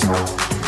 sound.